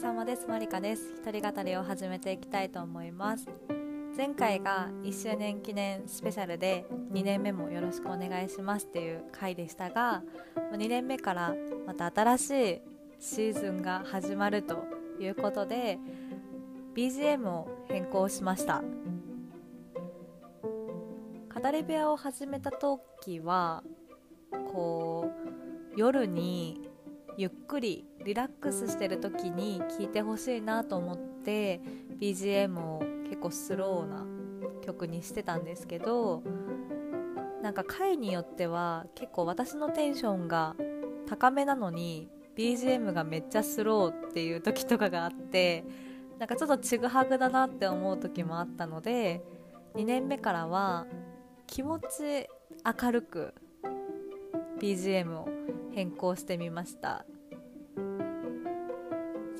様です。マリカです。一人語りを始めていきたいと思います。前回が1周年記念スペシャルで2年目もよろしくお願いしますっていう回でしたが2年目からまた新しいシーズンが始まるということで BGM を変更しました。語り部屋を始めた時はこう夜にゆっくりリラックスしてる時に聴いてほしいなと思って BGM を結構スローな曲にしてたんですけどなんか回によっては結構私のテンションが高めなのに BGM がめっちゃスローっていう時とかがあってなんかちょっとちぐはぐだなって思う時もあったので2年目からは気持ち明るく BGM を変更してみました。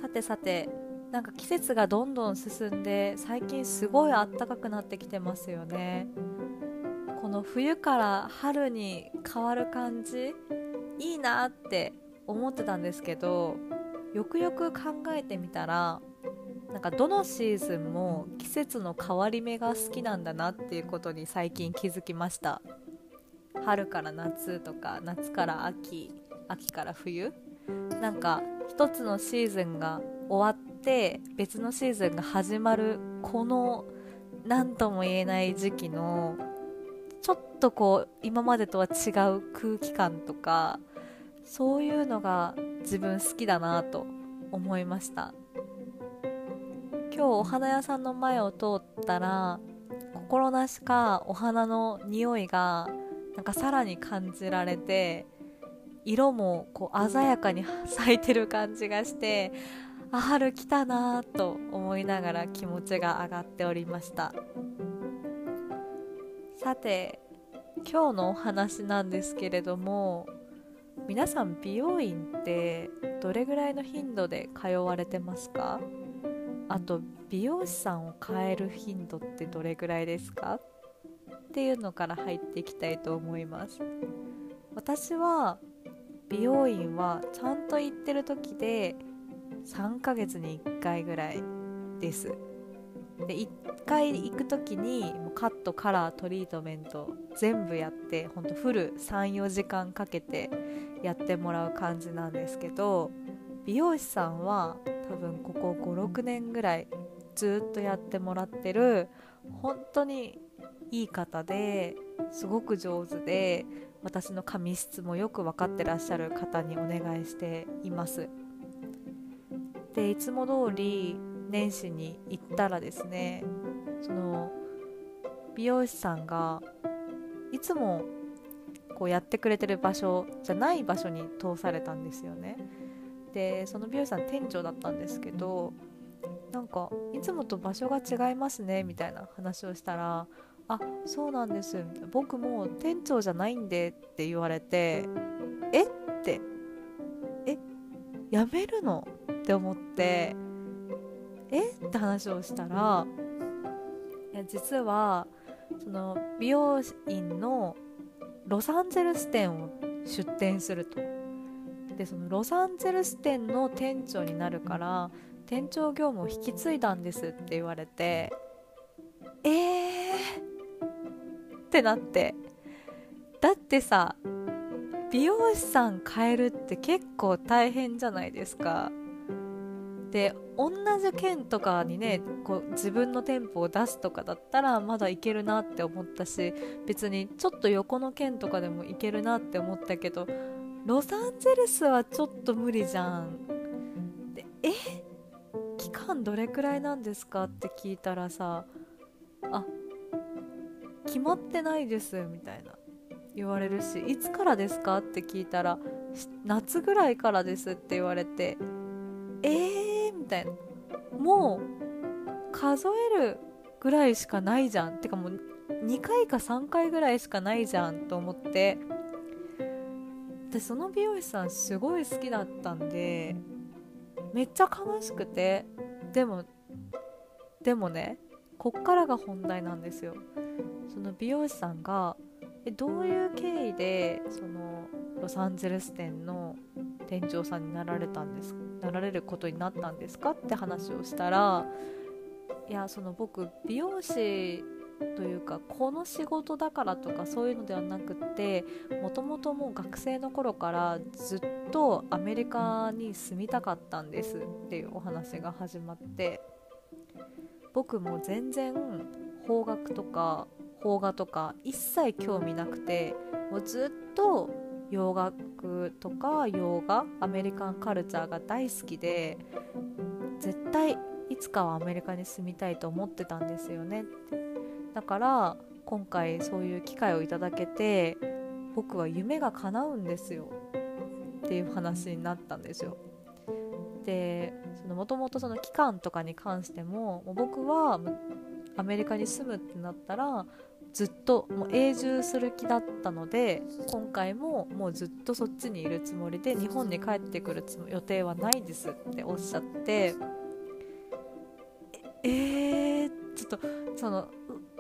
さてさてなんか季節がどんどん進んで最近すごい暖かくなってきてますよね。この冬から春に変わる感じいいなって思ってたんですけどよくよく考えてみたらなんかどのシーズンも季節の変わり目が好きなんだなっていうことに最近気づきました。春から夏とか夏から秋。秋から冬。なんか一つのシーズンが終わって別のシーズンが始まるこの何とも言えない時期のちょっとこう今までとは違う空気感とかそういうのが自分好きだなと思いました。今日お花屋さんの前を通ったら心なしかお花の匂いがなんかさらに感じられて色もこう鮮やかに咲いてる感じがしてあ春来たなと思いながら気持ちが上がっておりました。さて今日のお話なんですけれども皆さん美容院ってどれぐらいの頻度で通われてますか？あと美容師さんを変える頻度ってどれぐらいですか？っていうのから入っていきたいと思います。私は美容院はちゃんと行ってる時で3ヶ月に1回ぐらいです。で1回行く時にもうカットカラートリートメント全部やってほんとフル34時間かけてやってもらう感じなんですけど美容師さんは多分ここ56年ぐらいずっとやってもらってる本当にいい方ですごく上手で私の髪質もよく分かってらっしゃる方にお願いしています。でいつも通り年始に行ったらですねその美容師さんがいつもこうやってくれてる場所じゃない場所に通されたんですよね。でその美容師さん店長だったんですけどなんかいつもと場所が違いますねみたいな話をしたらあそうなんです僕も店長じゃないんでって言われてえ？ってえ？やめるの？って思ってえ？って話をしたらいや実はその美容院のロサンゼルス店を出店するとでそのロサンゼルス店の店長になるから店長業務を引き継いだんですって言われてえー？ってなって。だってさ美容師さん変えるって結構大変じゃないですか。で同じ県とかにねこう自分の店舗を出すとかだったらまだいけるなって思ったし別にちょっと横の県とかでもいけるなって思ったけどロサンゼルスはちょっと無理じゃん。でえ？期間どれくらいなんですかって聞いたらさあ決まってないですみたいな言われるしいつからですか？って聞いたら夏ぐらいからですって言われてえー？みたいなもう数えるぐらいしかないじゃんてかもう2回か3回ぐらいしかないじゃんと思って。でその美容師さんすごい好きだったんでめっちゃ悲しくてでもでもねこっからが本題なんですよ。その美容師さんがえどういう経緯でそのロサンゼルス店の店長さんになられたんですなられることになったんですかって話をしたらいやその僕美容師というかこの仕事だからとかそういうのではなくってもともともう学生の頃からずっとアメリカに住みたかったんですっていうお話が始まって僕も全然邦楽とか邦画とか一切興味なくてもうずっと洋楽とか洋画アメリカンカルチャーが大好きで絶対いつかはアメリカに住みたいと思ってたんですよね。だから今回そういう機会をいただけて僕は夢が叶うんですよ。っていう話になったんですよ。でもともとその期間とかに関してももう僕はアメリカに住むってなったらずっともう永住する気だったので今回ももうずっとそっちにいるつもりで日本に帰ってくる予定はないですっておっしゃってえー、ちょっとその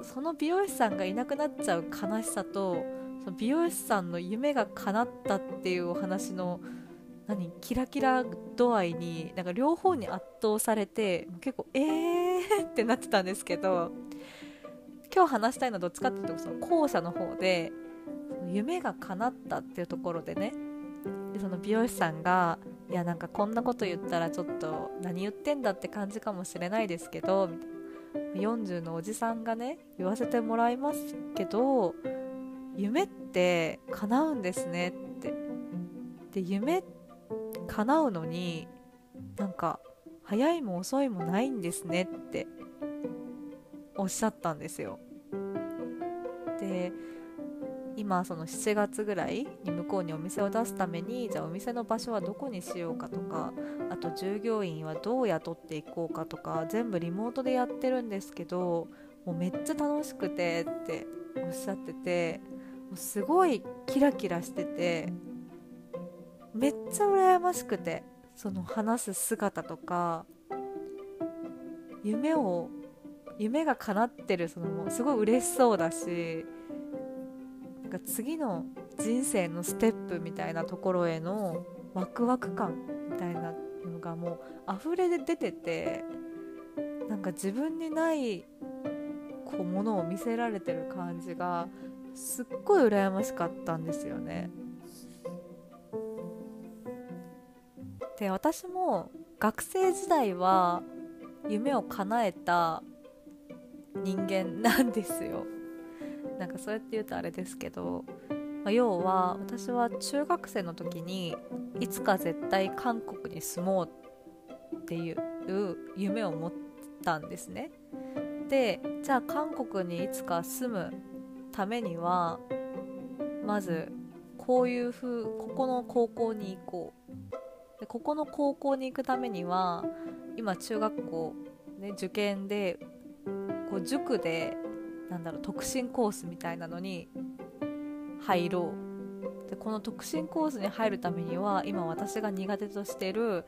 その美容師さんがいなくなっちゃう悲しさとその美容師さんの夢が叶ったっていうお話の何キラキラ度合いになんか両方に圧倒されて結構えーってなってたんですけど今日話したいのはどっちかっていうとその後者の方で夢が叶ったっていうところでね。でその美容師さんがいやなんかこんなこと言ったらちょっと何言ってんだって感じかもしれないですけど40のおじさんがね言わせてもらいますけど夢って叶うんですねって。で夢叶うのになんか早いも遅いもないんですねっておっしゃったんですよ。で今その7月ぐらいに向こうにお店を出すためにじゃあお店の場所はどこにしようかとかあと従業員はどう雇っていこうかとか全部リモートでやってるんですけどもうめっちゃ楽しくてっておっしゃっててもうすごいキラキラしててめっちゃ羨ましくてその話す姿とか夢を夢が叶ってるそのもうすごい嬉しそうだしなんか次の人生のステップみたいなところへのワクワク感みたいなのがもう溢れ出ててなんか自分にないこうものを見せられてる感じがすっごい羨ましかったんですよね。で私も学生時代は夢を叶えた人間なんですよ。なんかそうやって言うとあれですけど、まあ、要は私は中学生の時にいつか絶対韓国に住もうっていう夢を持ったんですね。でじゃあ韓国にいつか住むためにはまずこういう風ここの高校に行こう。でここの高校に行くためには今中学校、ね、受験でこう塾でなんだろう特進コースみたいなのに入ろうでこの特進コースに入るためには今私が苦手としてる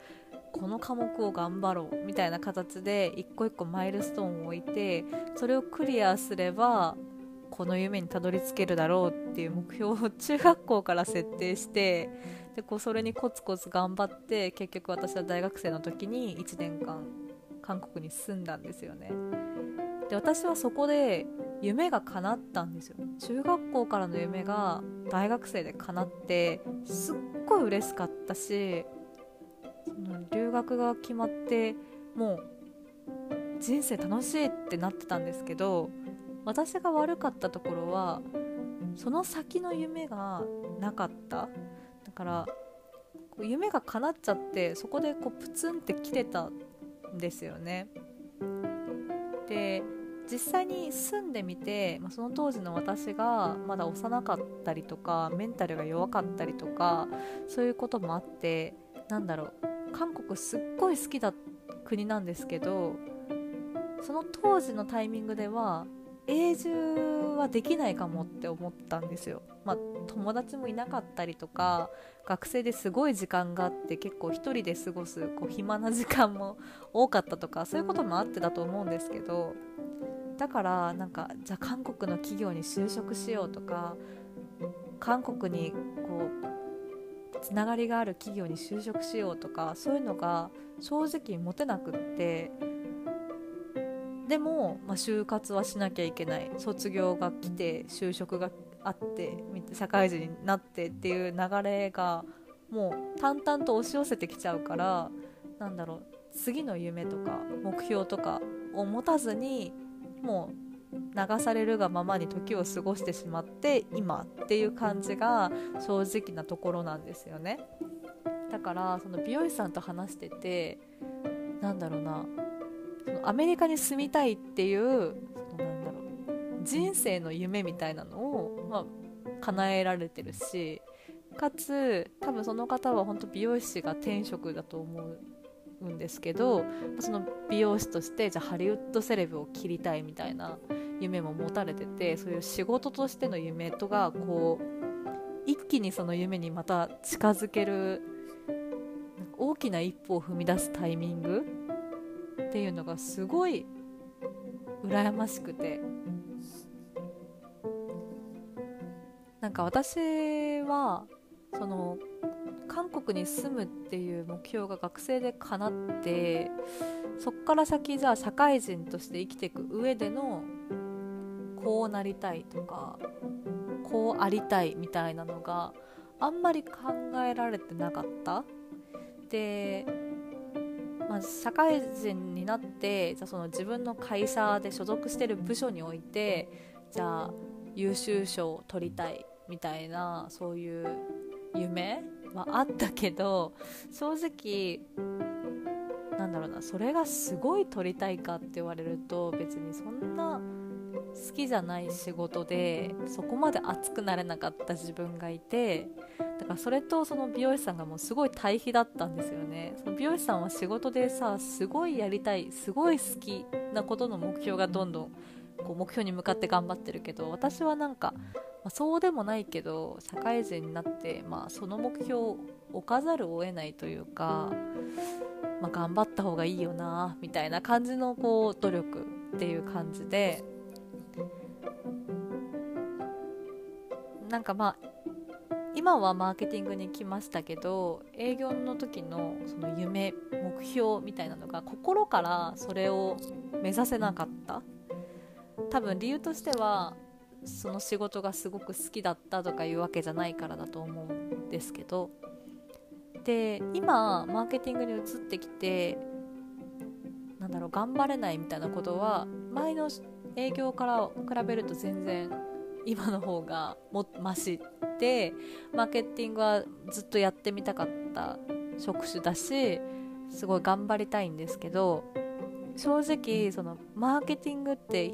この科目を頑張ろうみたいな形で一個一個マイルストーンを置いてそれをクリアすればこの夢にたどり着けるだろうっていう目標を中学校から設定してでこうそれにコツコツ頑張って結局私は大学生の時に1年間韓国に住んだんですよね。で私はそこで夢が叶ったんですよ。中学校からの夢が大学生で叶ってすっごい嬉しかったしその留学が決まってもう人生楽しいってなってたんですけど私が悪かったところはその先の夢がなかった。だから夢が叶っちゃってそこでこうプツンって来てたんですよね。で実際に住んでみて、ま、その当時の私がまだ幼かったりとかメンタルが弱かったりとかそういうこともあってなんだろう韓国すっごい好きだ国なんですけどその当時のタイミングでは永住はできないかもって思ったんですよ。まあ、友達もいなかったりとか学生ですごい時間があって結構1人で過ごすこう暇な時間も多かったとかそういうこともあってだと思うんですけどだからなんかじゃあ韓国の企業に就職しようとか韓国にこうつながりがある企業に就職しようとかそういうのが正直持てなくってでも、まあ、就活はしなきゃいけない。卒業が来て就職があって社会人になってっていう流れがもう淡々と押し寄せてきちゃうからなんだろう次の夢とか目標とかを持たずにもう流されるがままに時を過ごしてしまって今っていう感じが正直なところなんですよね。だからその美容師さんと話しててなんだろうなそのアメリカに住みたいっていうそのなんだろう人生の夢みたいなのを、まあ、叶えられてるしかつ多分その方は本当美容師が天職だと思うんですけどその美容師としてじゃあハリウッドセレブを切りたいみたいな夢も持たれててそういう仕事としての夢とがこう一気にその夢にまた近づける大きな一歩を踏み出すタイミングっていうのがすごい羨ましくて。なんか私はその韓国に住むっていう目標が学生で叶ってそっから先じゃあ社会人として生きていく上でのこうなりたいとかこうありたいみたいなのがあんまり考えられてなかった。で、まあ、社会人になってじゃその自分の会社で所属してる部署においてじゃあ優秀賞を取りたいみたいなそういう夢はあったけど正直なんだろうなそれがすごい撮りたいかって言われると別にそんな好きじゃない仕事でそこまで熱くなれなかった自分がいてだからそれとその美容師さんがもうすごい対比だったんですよね。その美容師さんは仕事でさすごいやりたいすごい好きなことの目標がどんどんこう目標に向かって頑張ってるけど私はなんかまあ、そうでもないけど社会人になって、まあ、その目標を置かざるを得ないというか、まあ、頑張った方がいいよなみたいな感じのこう努力っていう感じでなんかまあ今はマーケティングに来ましたけど営業の時のその夢目標みたいなのが心からそれを目指せなかった。多分理由としてはその仕事がすごく好きだったとかいうわけじゃないからだと思うんですけど。で今マーケティングに移ってきてなんだろう頑張れないみたいなことは前の営業から比べると全然今の方がもましでマーケティングはずっとやってみたかった職種だしすごい頑張りたいんですけど正直そのマーケティングって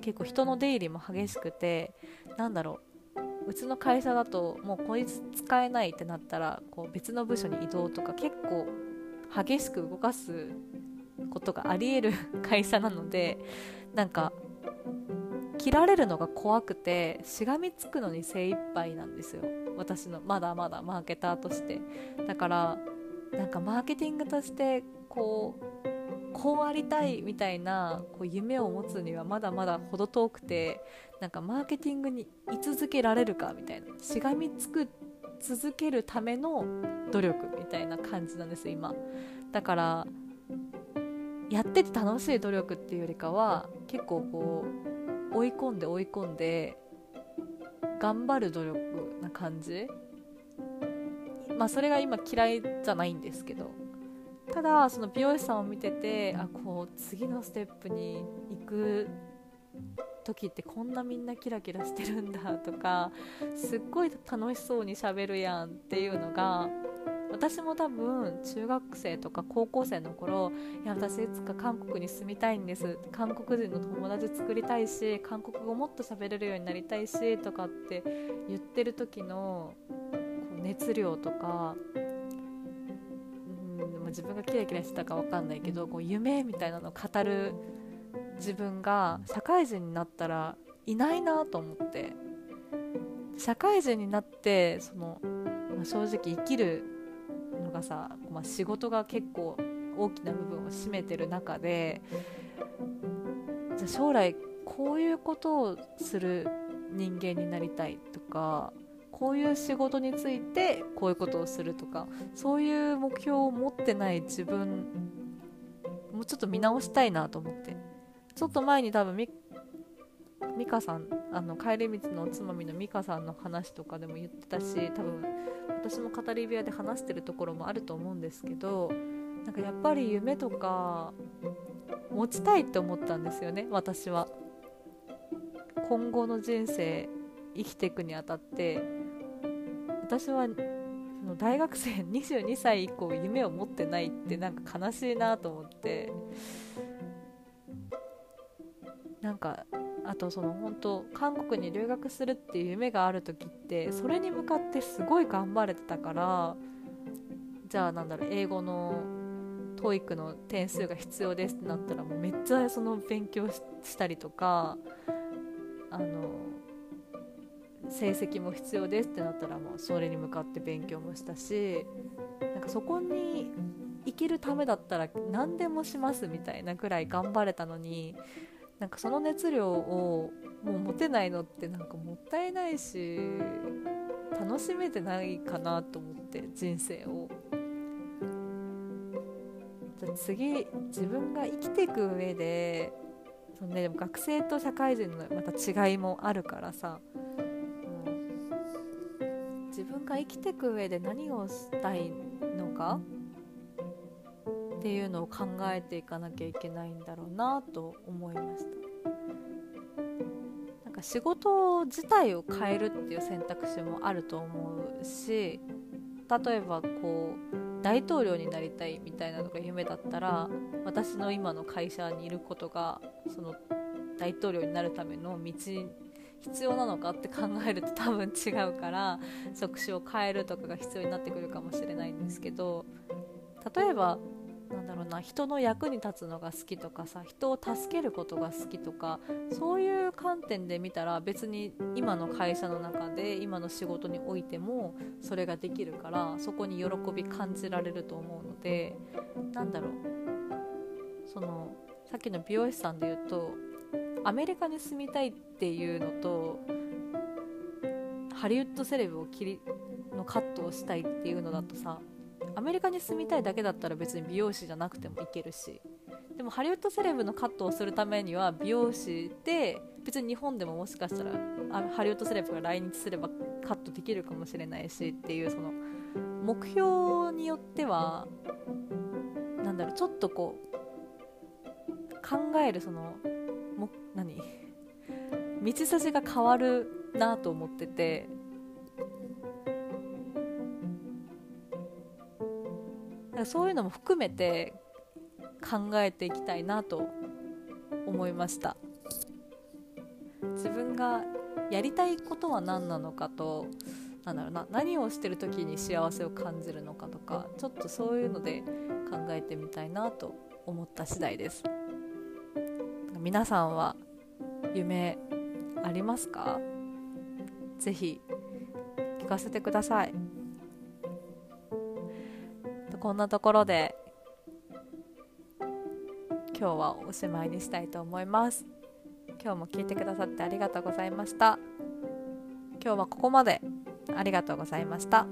結構人の出入りも激しくてなんだろううちの会社だともうこいつ使えないってなったらこう別の部署に移動とか結構激しく動かすことがありえる会社なのでなんか切られるのが怖くてしがみつくのに精一杯なんですよ。私のまだまだマーケターとして。だからなんかマーケティングとしてこうこうありたいみたいなこう夢を持つにはまだまだ程遠くてなんかマーケティングに居続けられるかみたいなしがみつく続けるための努力みたいな感じなんです今。だからやってて楽しい努力っていうよりかは結構こう追い込んで追い込んで頑張る努力な感じ。まあそれが今嫌いじゃないんですけど。ただその美容師さんを見ててあこう次のステップに行く時ってこんなみんなキラキラしてるんだとかすっごい楽しそうにしゃべるやんっていうのが私も多分中学生とか高校生の頃いや私いつか韓国に住みたいんです韓国人の友達作りたいし韓国語もっと喋れるようになりたいしとかって言ってる時のこう熱量とか自分がキラキラしてたか分かんないけどこう夢みたいなのを語る自分が社会人になったらいないなと思って。社会人になってその、まあ、正直生きるのがさ、まあ、仕事が結構大きな部分を占めてる中でじゃ将来こういうことをする人間になりたいとかこういう仕事についてこういうことをするとかそういう目標を持ってない自分もうちょっと見直したいなと思って。ちょっと前に多分美香さんあの帰り道のおつまみの美香さんの話とかでも言ってたし多分私も語り部屋で話してるところもあると思うんですけどなんかやっぱり夢とか持ちたいって思ったんですよね私は。今後の人生生きていくにあたって。私はその大学生 22歳以降夢を持ってないってなんか悲しいなと思って。なんかあとその本当韓国に留学するっていう夢がある時ってそれに向かってすごい頑張れてたからじゃあなんだろう英語の TOEIC の点数が必要ですってなったらもうめっちゃその勉強したりとかあの成績も必要ですってなったらもうそれに向かって勉強もしたしなんかそこに生きるためだったら何でもしますみたいなくらい頑張れたのになんかその熱量をもう持てないのってなんかもったいないし楽しめてないかなと思って人生を。次自分が生きていく上でその、ね、でも学生と社会人のまた違いもあるからさ自分が生きていく上で何をしたいのかっていうのを考えていかなきゃいけないんだろうなと思いました。なんか仕事自体を変えるっていう選択肢もあると思うし例えばこう大統領になりたいみたいなのが夢だったら私の今の会社にいることがその大統領になるための道必要なのかって考えると多分違うから職種を変えるとかが必要になってくるかもしれないんですけど例えばなんだろうな人の役に立つのが好きとかさ人を助けることが好きとかそういう観点で見たら別に今の会社の中で今の仕事においてもそれができるからそこに喜び感じられると思うのでなんだろうそのさっきの美容師さんで言うとアメリカに住みたいっていうのとハリウッドセレブを切りのカットをしたいっていうのだとさアメリカに住みたいだけだったら別に美容師じゃなくてもいけるしでもハリウッドセレブのカットをするためには美容師で別に日本でももしかしたらあハリウッドセレブが来日すればカットできるかもしれないしっていうその目標によってはなんだろうちょっとこう考えるその何？道筋が変わるなと思ってて。そういうのも含めて考えていきたいなと思いました。自分がやりたいことは何なのかとなんだろうな何をしてる時に幸せを感じるのかとかちょっとそういうので考えてみたいなと思った次第です。皆さんは夢ありますか？ぜひ聞かせてください。こんなところで今日はおしまいにしたいと思います。今日も聞いてくださってありがとうございました。今日はここまで。ありがとうございました。